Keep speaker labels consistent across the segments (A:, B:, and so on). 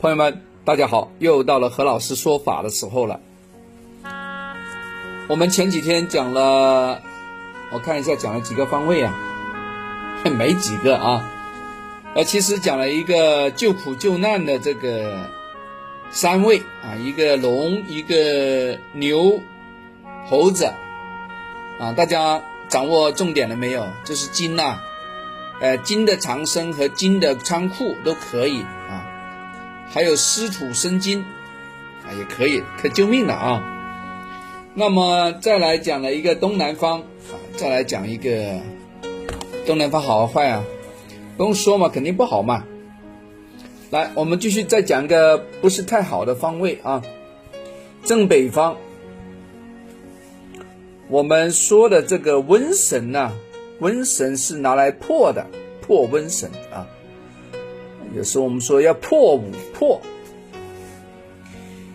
A: 朋友们，大家好，又到了何老师说法的时候了。我们前几天讲了，我看一下讲了几个方位啊，没几个啊。呃，其实讲了一个救苦救难的这个三位啊，一个龙，一个牛，猴子啊，大家掌握重点了没有？这是金呐，呃，金的长生和金的仓库都可以啊，还有湿土生金啊，也可以，可救命的啊。那么再来讲了一个东南方啊，再来讲一个东南方好坏啊。不用说嘛，肯定不好嘛。来，我们继续再讲一个不是太好的方位啊，正北方。我们说的这个瘟神呐，瘟神是拿来破的，破瘟神啊。有时候我们说要破五破。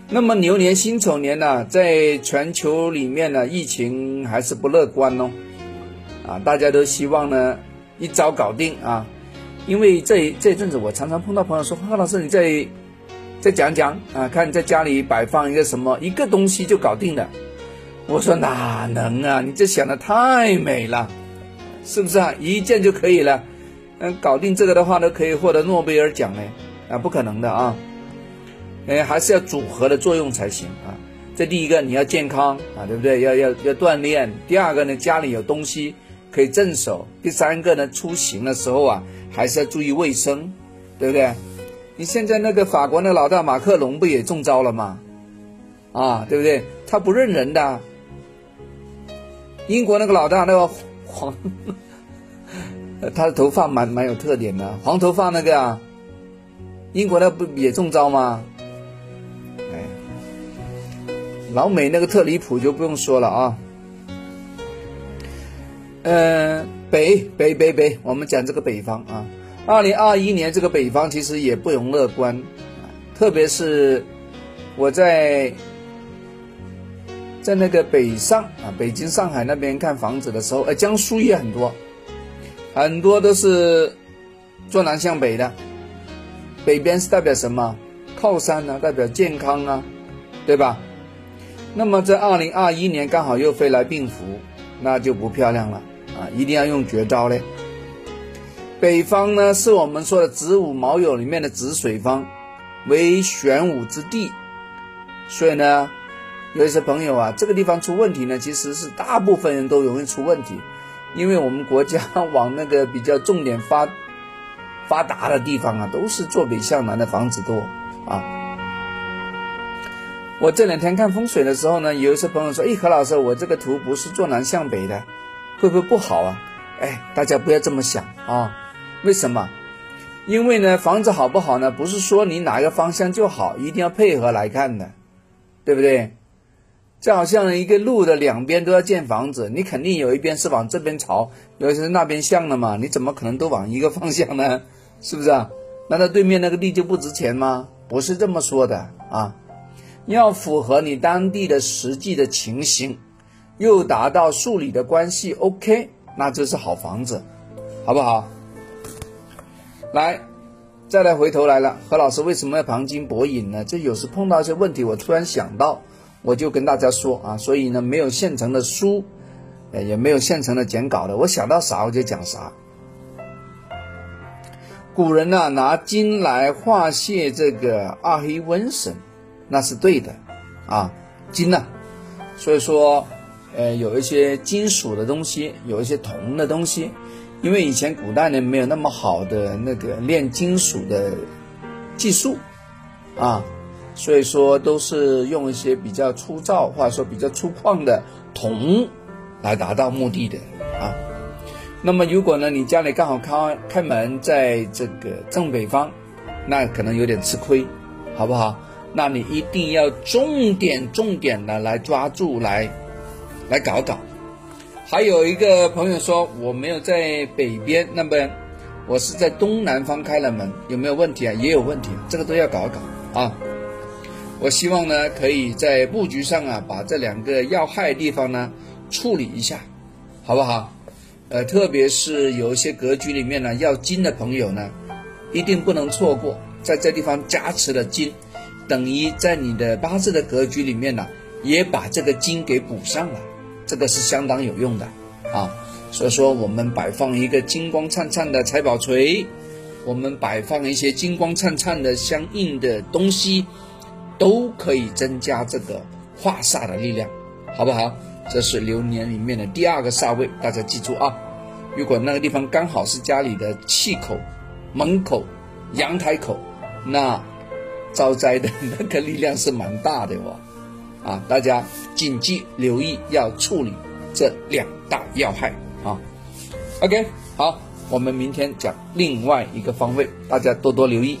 A: 那么牛年辛丑年呢，在全球里面呢，疫情还是不乐观哦。啊，大家都希望呢一招搞定啊。因为这这阵子，我常常碰到朋友说：“贺老师，你再再讲讲啊，看你在家里摆放一个什么，一个东西就搞定了。”我说：“哪能啊？你这想的太美了，是不是啊？一件就可以了？嗯，搞定这个的话呢，可以获得诺贝尔奖呢？啊，不可能的啊！哎，还是要组合的作用才行啊。这第一个你要健康啊，对不对？要要要锻炼。第二个呢，家里有东西可以镇守。第三个呢，出行的时候啊。”还是要注意卫生，对不对？你现在那个法国那老大马克龙不也中招了吗？啊，对不对？他不认人的。英国那个老大那个黄，呃他的头发蛮蛮有特点的，黄头发那个啊，英国那不也中招吗？哎，老美那个特离谱就不用说了啊。嗯。北北北北，我们讲这个北方啊，二零二一年这个北方其实也不容乐观，特别是我在在那个北上啊，北京、上海那边看房子的时候，呃，江苏也很多，很多都是坐南向北的，北边是代表什么？靠山呢，代表健康啊，对吧？那么在二零二一年刚好又飞来病符，那就不漂亮了。啊，一定要用绝招嘞！北方呢，是我们说的子午卯酉里面的子水方，为玄武之地，所以呢，有一些朋友啊，这个地方出问题呢，其实是大部分人都容易出问题，因为我们国家往那个比较重点发发达的地方啊，都是坐北向南的房子多啊。我这两天看风水的时候呢，有一些朋友说：“哎，何老师，我这个图不是坐南向北的。”会不会不好啊？哎，大家不要这么想啊！为什么？因为呢，房子好不好呢？不是说你哪个方向就好，一定要配合来看的，对不对？就好像一个路的两边都要建房子，你肯定有一边是往这边朝，有一是那边向的嘛，你怎么可能都往一个方向呢？是不是啊？难道对面那个地就不值钱吗？不是这么说的啊！要符合你当地的实际的情形。又达到数理的关系，OK，那这是好房子，好不好？来，再来回头来了，何老师为什么要旁金博引呢？这有时碰到一些问题，我突然想到，我就跟大家说啊，所以呢，没有现成的书，也没有现成的剪稿的，我想到啥我就讲啥。古人呢，拿金来化解这个二黑瘟神，那是对的啊，金呢，所以说。呃，有一些金属的东西，有一些铜的东西，因为以前古代呢没有那么好的那个炼金属的技术啊，所以说都是用一些比较粗糙或者说比较粗犷的铜来达到目的的啊。那么如果呢你家里刚好开开门在这个正北方，那可能有点吃亏，好不好？那你一定要重点重点的来抓住来。来搞搞，还有一个朋友说我没有在北边，那么我是在东南方开了门，有没有问题啊？也有问题，这个都要搞搞啊。我希望呢，可以在布局上啊，把这两个要害地方呢处理一下，好不好？呃，特别是有一些格局里面呢要金的朋友呢，一定不能错过在这地方加持了金，等于在你的八字的格局里面呢，也把这个金给补上了，这个是相当有用的啊。所以说，我们摆放一个金光灿灿的财宝锤，我们摆放一些金光灿灿的相应的东西，都可以增加这个化煞的力量，好不好？这是流年里面的第二个煞位，大家记住啊。如果那个地方刚好是家里的气口、门口、阳台口，那招灾的那个力量是蛮大的哦。啊，大家谨记留意，要处理这两大要害啊。OK，好，我们明天讲另外一个方位，大家多多留意。